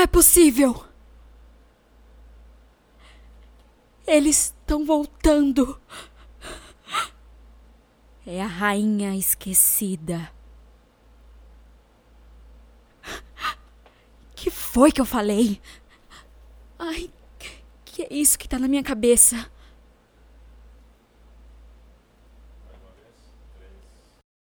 é possível! Eles estão voltando. É a rainha esquecida. Que foi que eu falei? Ai, que é isso que tá na minha cabeça?